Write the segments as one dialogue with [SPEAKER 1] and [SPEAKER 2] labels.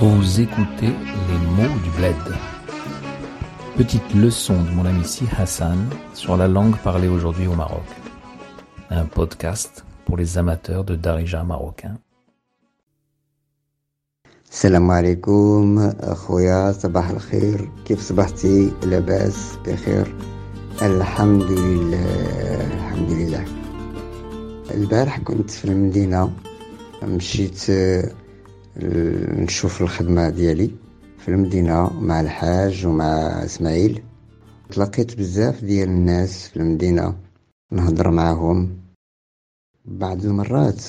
[SPEAKER 1] Vous écoutez les mots du bled. Petite leçon de mon ami Si Hassan sur la langue parlée aujourd'hui au Maroc. Un podcast pour les amateurs de darija marocain.
[SPEAKER 2] السلام عليكم اخويا صباح الخير كيف صبحتي لاباس بخير الحمد لله الحمد لله البارح كنت في المدينة مشيت آه، نشوف الخدمة ديالي في المدينة مع الحاج ومع إسماعيل. تلاقيت بزاف ديال الناس في المدينة نهضر معاهم. بعض المرات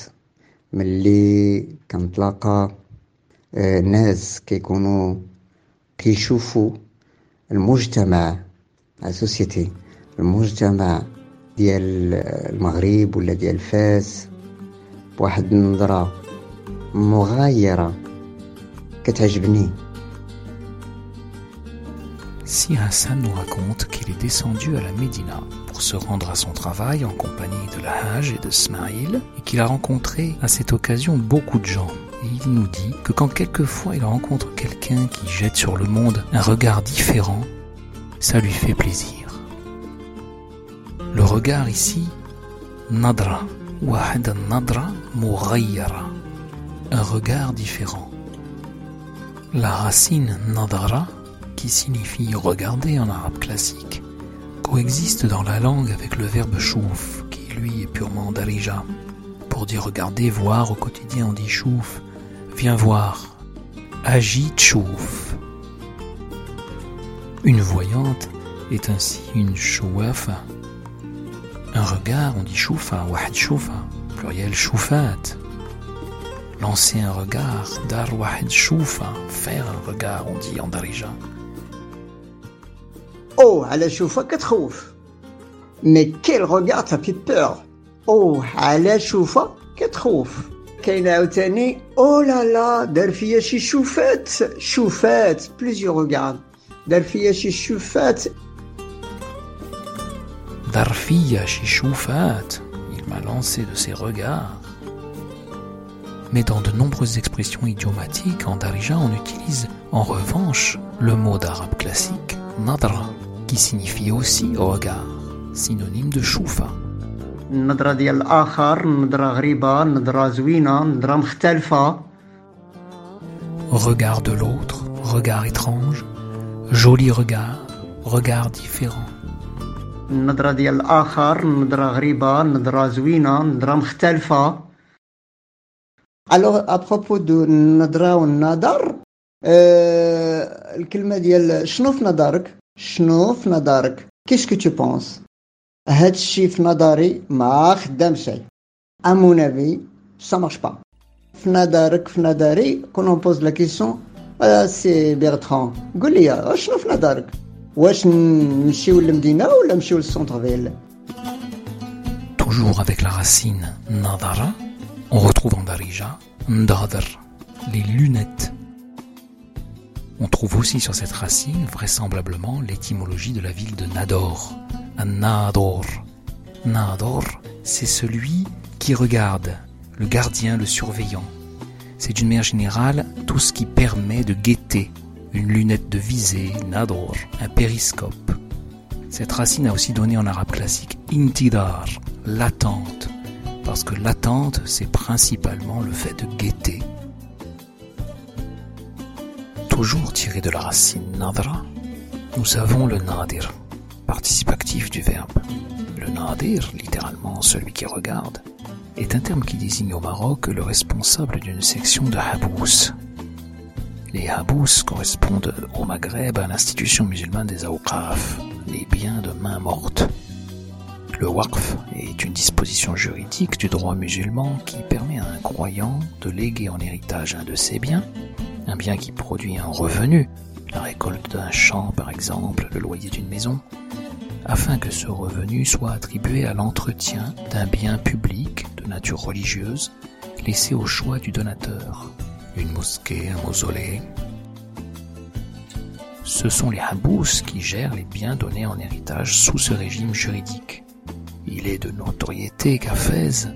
[SPEAKER 2] ملي كنتلاقى آه، ناس كيكونوا كيشوفوا المجتمع لا سوسيتي المجتمع ديال المغرب ولا ديال فاس بواحد النظرة مغايرة كتعجبني
[SPEAKER 1] Si Hassan nous raconte qu'il est descendu à la Médina pour se rendre à son travail en compagnie de la Hajj et de Smaïl et qu'il a rencontré à cette occasion beaucoup de gens. Et il nous dit que quand quelquefois il rencontre quelqu'un qui jette sur le monde un regard différent, ça lui fait plaisir. Le regard ici, nadra, wahad nadra mughayyara, un regard différent. La racine nadara qui signifie regarder en arabe classique, coexiste dans la langue avec le verbe chouf, qui lui est purement darija. Pour dire regarder, voir au quotidien on dit chouf, viens voir, agit chouf. Une voyante est ainsi une chouafa. Un regard on dit choufa, wahad choufa, pluriel choufat Lancer un regard, dar wahad choufa, faire un regard on dit en darija.
[SPEAKER 2] Oh, على شوفة كتخوف مي كيل روغار ça fait peur اوه على شوفة كتخوف كاين عاوتاني او لا لا دار فيا شي شوفات شوفات بليزيور روغار دار فيا شي شوفات
[SPEAKER 1] Darfiya Shishufat, il m'a lancé de ses regards. Mais dans de nombreuses expressions idiomatiques en Darija, on utilise en revanche le mot d'arabe classique nadra, qui signifie aussi regard, synonyme de choufa.
[SPEAKER 2] النظرة ديال الآخر نظرة غريبة نظرة زوينة نظرة مختلفة
[SPEAKER 1] Regard de l'autre, regard étrange, joli regard, regard différent.
[SPEAKER 2] النظرة ديال الآخر نظرة غريبة نظرة زوينة نظرة مختلفة Alors, à propos de النظرة والنظر آه الكلمة ديال شنو في نظرك شنو في نظرك كيش كو تو بونس هاد الشي في نظري ما خدام شي à mon avis ça marche pas في نظرك في نظري كون اون بوز لا كيسيون سي بيرتران قول لي شنو في نظرك واش نمشيو للمدينة ولا نمشيو للسونتر فيل
[SPEAKER 1] Toujours avec la racine nadara, on retrouve en Darija ndadr, les lunettes. On trouve aussi sur cette racine vraisemblablement l'étymologie de la ville de Nador, An-Nador. Nador, c'est celui qui regarde, le gardien, le surveillant. C'est d'une manière générale tout ce qui permet de guetter, une lunette de visée, Nador, un périscope. Cette racine a aussi donné en arabe classique intidar, l'attente, parce que l'attente, c'est principalement le fait de guetter. Toujours tiré de la racine nadra, nous avons le nadir, participe actif du verbe. Le nadir, littéralement celui qui regarde, est un terme qui désigne au Maroc le responsable d'une section de habous. Les habous correspondent au Maghreb à l'institution musulmane des awqaf, les biens de main morte. Le waqf est une disposition juridique du droit musulman qui permet à un croyant de léguer en héritage un de ses biens, un bien qui produit un revenu, la récolte d'un champ par exemple, le loyer d'une maison, afin que ce revenu soit attribué à l'entretien d'un bien public de nature religieuse laissé au choix du donateur. Une mosquée, un mausolée. Ce sont les habous qui gèrent les biens donnés en héritage sous ce régime juridique. Il est de notoriété qu'à Fès,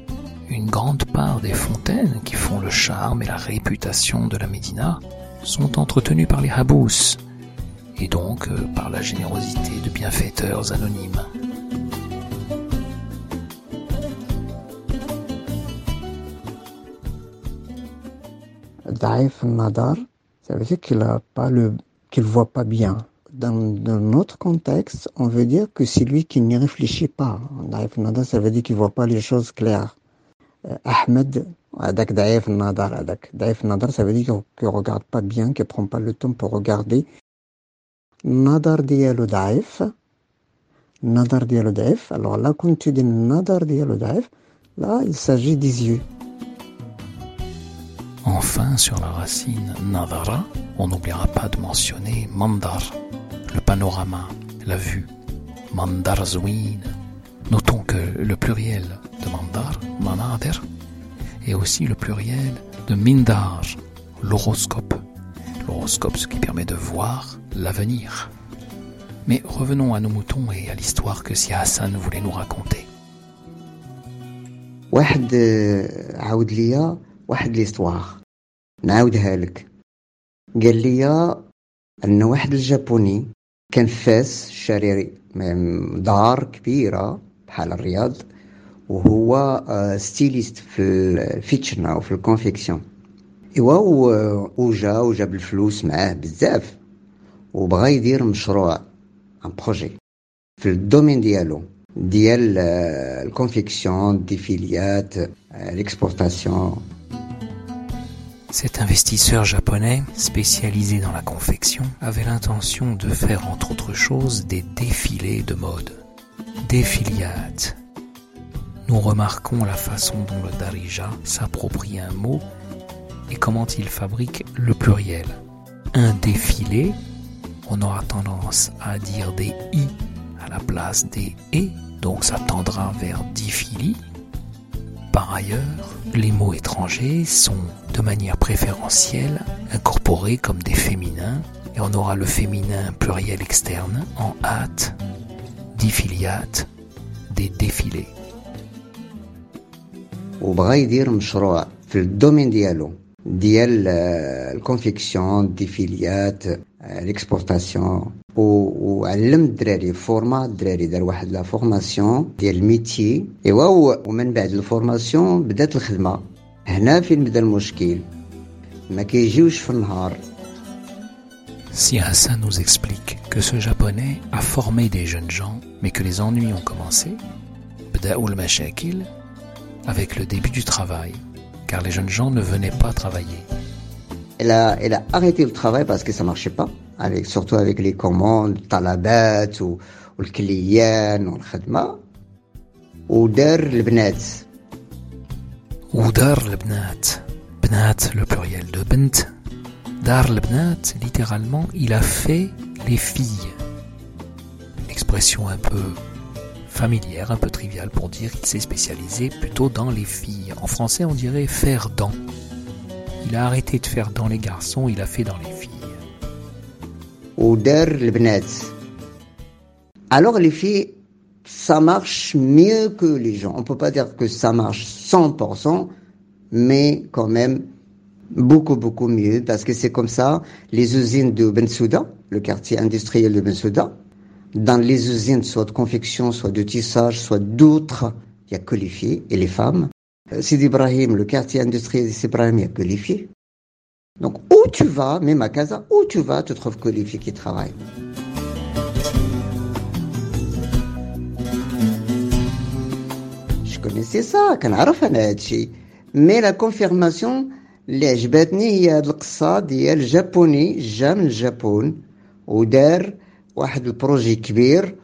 [SPEAKER 1] une grande part des fontaines qui font le charme et la réputation de la Médina sont entretenus par les habous, et donc euh, par la générosité de bienfaiteurs anonymes.
[SPEAKER 2] Daif Nadar, ça veut dire qu'il qu'il voit pas bien. Dans, notre contexte, on veut dire que c'est lui qui n'y réfléchit pas. Daif Nadar, ça veut dire qu'il voit pas les choses claires. Euh, Ahmed, Adak Daif Nadar, Adak. Daif Nadar, ça veut dire qu'il regarde pas bien, qu'il prend pas le temps pour regarder. Nadar dialo Daif. Nadar dialo Daif. Alors là, quand tu dis Nadar dialo Daif, là, il s'agit des yeux.
[SPEAKER 1] Enfin, sur la racine nadara, on n'oubliera pas de mentionner mandar, le panorama, la vue. Mandar zwin. Notons que le pluriel de mandar, manader, est aussi le pluriel de mindar, l'horoscope. L'horoscope, ce qui permet de voir l'avenir. Mais revenons à nos moutons et à l'histoire que Sia Hassan voulait nous raconter.
[SPEAKER 2] واحد عاود ليا واحد ليستواغ نعاودها لك قال لي ان واحد الجابوني كان فاس شاري دار كبيرة بحال الرياض وهو ستيليست في الفيتشن أو في الكونفيكسيون. إيوا وجا وجاب الفلوس معاه بزاف وبغى يدير مشروع ان بروجي في الدومين ديالو ديال الكونفيكسيون ديفيليات l'exportation.
[SPEAKER 1] Cet investisseur japonais, spécialisé dans la confection, avait l'intention de faire entre autres choses des défilés de mode. Défiliate. Nous remarquons la façon dont le Darija s'approprie un mot et comment il fabrique le pluriel. Un défilé, on aura tendance à dire des i à la place des e, donc ça tendra vers difili. Par ailleurs, les mots étrangers sont de manière préférentielle incorporés comme des féminins et on aura le féminin pluriel externe en hâte, difiliate, des défilés.
[SPEAKER 2] وبغى يدير مشروع في الدومين ديالو ديال الكونفيكسيون الديفيليات ليكسبورتاسيون وعلم الدراري فورما الدراري دار واحد لا فورماسيون ديال الميتي ايوا ومن بعد الفورماسيون بدات الخدمه هنا فين بدا المشكل ما كيجيوش في النهار
[SPEAKER 1] Si Hassan nous explique que ce japonais a formé des jeunes gens, mais que les ennuis ont commencé, بدأوا المشاكل avec le début du travail, car les jeunes gens ne venaient pas travailler.
[SPEAKER 2] Elle a, elle a arrêté le travail parce que ça marchait pas, avec, surtout avec les commandes, talabat ou, ou le client ou le khadma. ودار البنات
[SPEAKER 1] ودار البنات بنات le pluriel de bint dar البنات littéralement il a fait les filles l'expression un peu familière, un peu triviale pour dire qu'il s'est spécialisé plutôt dans les filles. En français, on dirait faire dans. il a arrêté de faire dans les garçons, il a fait dans les filles.
[SPEAKER 2] Alors les filles, ça marche mieux que les gens. On ne peut pas dire que ça marche 100%, mais quand même beaucoup, beaucoup mieux, parce que c'est comme ça, les usines de Bensouda, le quartier industriel de Bensouda, dans les usines, soit de confection, soit de tissage, soit d'autres, il n'y a que les filles et les femmes. Sidi Ibrahim le quartier industriel de Sidi Ibrahim il y a que les filles donc où tu vas, même à Casa, où tu vas, tu trouves que les filles qui travaillent. Je connaissais ça, كنعرف انا هادشي مي لا كونفيرماسيون اللي عجبتني هي هاد القصة ديال جابوني جا من الجابون ودار واحد البروجي كبير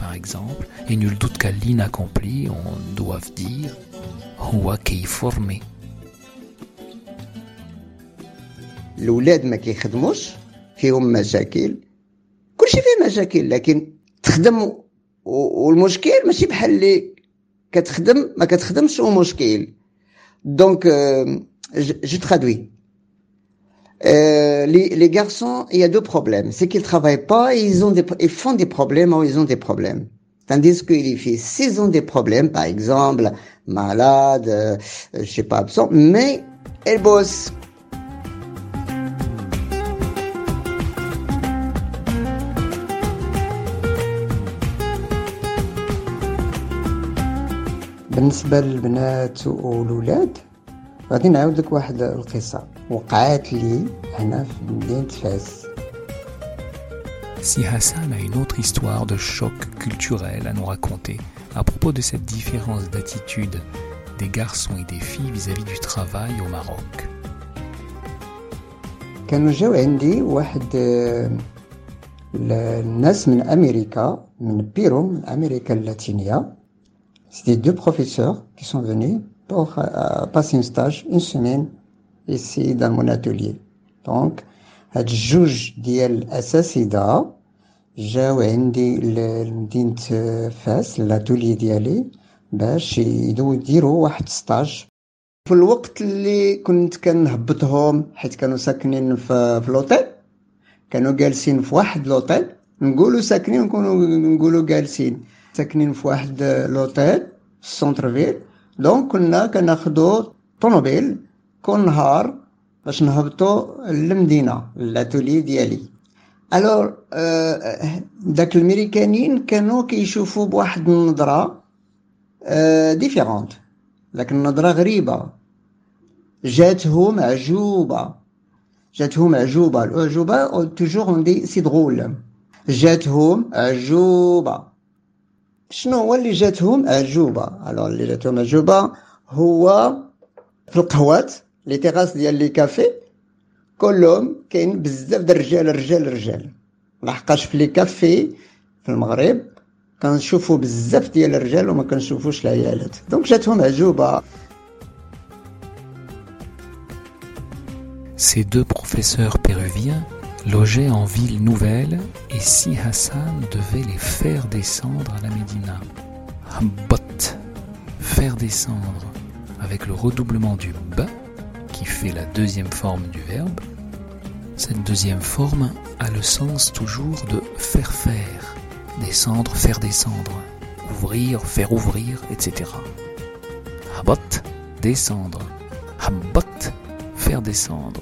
[SPEAKER 1] par exemple, et nul doute qu'à l'inaccompli, on doit dire huwa qui formé.
[SPEAKER 2] الاولاد ما كيخدموش فيهم مشاكل كلشي فيه مشاكل لكن تخدم والمشكل ماشي بحال اللي كتخدم ما كتخدمش ومشكل دونك جو ترادوي Euh, les, les, garçons, il y a deux problèmes. C'est qu'ils travaillent pas et ils ont des, ils font des problèmes ou ils ont des problèmes. Tandis que les filles, s'ils ont des problèmes, par exemple, malades, euh, je sais pas, absent, mais elles bossent. بالنسبة للبنات والولاد غادي نعاود لك واحد القصة وقعات لي هنا في مدينة فاس
[SPEAKER 1] Si Hassan a une autre histoire de choc culturel à nous raconter à propos de cette différence d'attitude des garçons et des filles vis-à-vis du travail au Maroc.
[SPEAKER 2] كانوا جاو عندي واحد الناس من أمريكا من بيرو من أمريكا اللاتينية C'était deux professeurs qui sont venus pour euh, passer un stage, une semaine, ici dans mon atelier. Donc, هاد الجوج ديال الأساتذة جاو عندي لمدينة فاس لاتولي ديالي باش يديروا واحد ستاج في الوقت اللي كنت كنهبطهم حيت كانوا ساكنين في, في لوطيل كانوا جالسين في واحد لوطيل نقولوا ساكنين نكونوا نقولوا جالسين ساكنين في واحد لوطيل في السونتر فيل دونك كنا كناخدو طوموبيل كل نهار باش نهبطو للمدينة لاتولي ديالي. الور داك الميريكانيين كانوا كيشوفوا بواحد النظرة ديفيرونت لكن النظرة غريبة. جاتهم عجوبة. جاتهم عجوبة. الأعجوبة توجور اون دي سي درول جاتهم عجوبة. شنو هو اللي جاتهم؟ عجوبة الوغ اللي جاتهم عجوبة هو في القهوات لي تيغاس ديال لي كافي كلهم كاين بزاف د الرجال رجال رجال لحقاش في لي كافي في المغرب كنشوفوا بزاف ديال الرجال وما كنشوفوش العيالات. دونك جاتهم عجوبه
[SPEAKER 1] Ces deux professeurs péruviens logeaient en ville nouvelle et si Hassan devait les faire descendre à la Médina. Bot, faire descendre avec le redoublement du ba qui fait la deuxième forme du verbe. Cette deuxième forme a le sens toujours de faire faire, descendre, faire descendre, ouvrir, faire ouvrir, etc. Habot, descendre. Habot, faire descendre.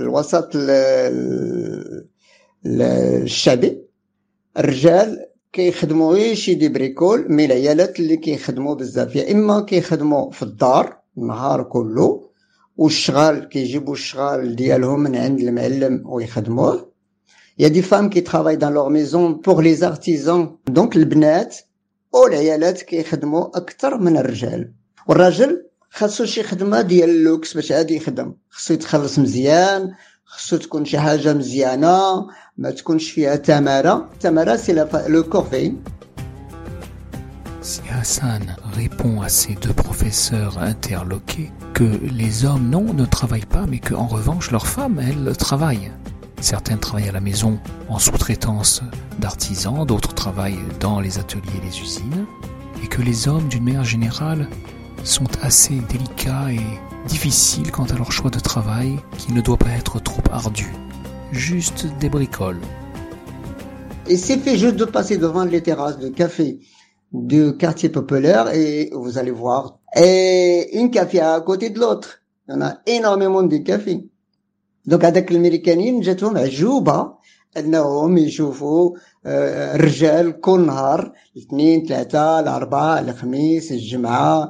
[SPEAKER 2] الوسط الشعبي. الرجال كيخدموا غير شي دي بريكول مي العيالات اللي كيخدموا بزاف. يا إما كيخدموا في الدار النهار كله والشغال كيجيبوا الشغال ديالهم من عند المعلم ويخدموه. يا دي فام كي ترافاي دان لور ميزون بور لي زارتيزون دونك البنات والعيالات كيخدموا أكثر من الرجال. والراجل خاصو شي خدمه ديال اللوكس باش عادي يخدم خاصو يتخلص مزيان خاصو تكون شي حاجه مزيانه ما تكونش فيها تماره تماره سي لو كورفي
[SPEAKER 1] Si Hassan répond à ces deux professeurs interloqués que les hommes, non, ne travaillent pas, mais qu'en revanche, leurs femmes, elles, travaillent. Certaines travaillent à la maison en sous-traitance d'artisans, d'autres travaillent dans les ateliers et les usines, et que les hommes, d'une manière générale, sont assez délicats et difficiles quant à leur choix de travail qui ne doit pas être trop ardu. Juste des bricoles.
[SPEAKER 2] Il suffit juste de passer devant les terrasses de café du quartier populaire et vous allez voir. Et une café à côté de l'autre. Il y en a énormément de cafés. Donc هذاك الامريكانيين جاتهم عجوبه انهم يشوفوا رجال كل نهار الاثنين ثلاثه الاربعاء الخميس الجمعه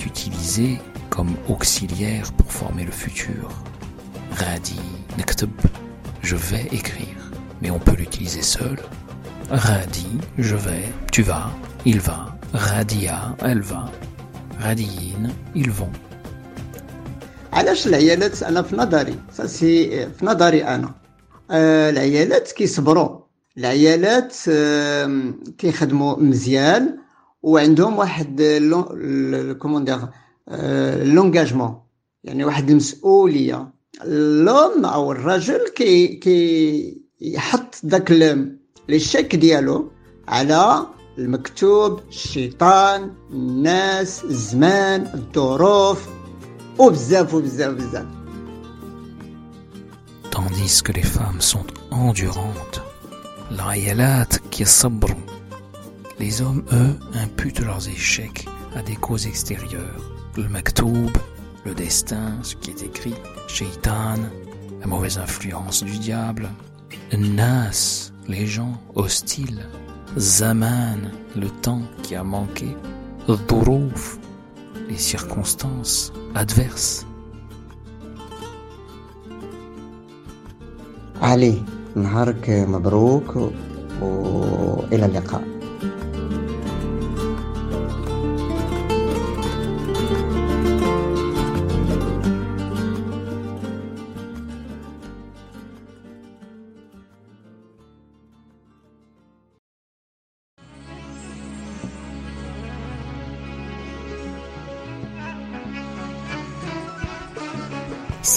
[SPEAKER 1] utilisé comme auxiliaire pour former le futur غادي نكتب je vais écrire mais on peut l'utiliser seul غادي je vais tu vas il va غادية elle va غاديين ils vont
[SPEAKER 2] علاش العيالات انا في نظري سي في نظري انا آه العيالات كيصبروا العيالات آه كيخدموا مزيان وعندهم واحد كومون دير لونجاجمون يعني واحد المسؤوليه لوم او الرجل كي كي يحط داك لي شيك ديالو على المكتوب الشيطان الناس الزمان الظروف وبزاف وبزاف بزاف
[SPEAKER 1] tandis que les femmes sont endurantes العيالات كيصبروا les hommes eux imputent leurs échecs à des causes extérieures le maktoub le destin ce qui est écrit shaitan la mauvaise influence du diable nas les gens hostiles zaman le temps qui a manqué dhuruf les circonstances adverses
[SPEAKER 2] علي نهارك مبروك والى اللقاء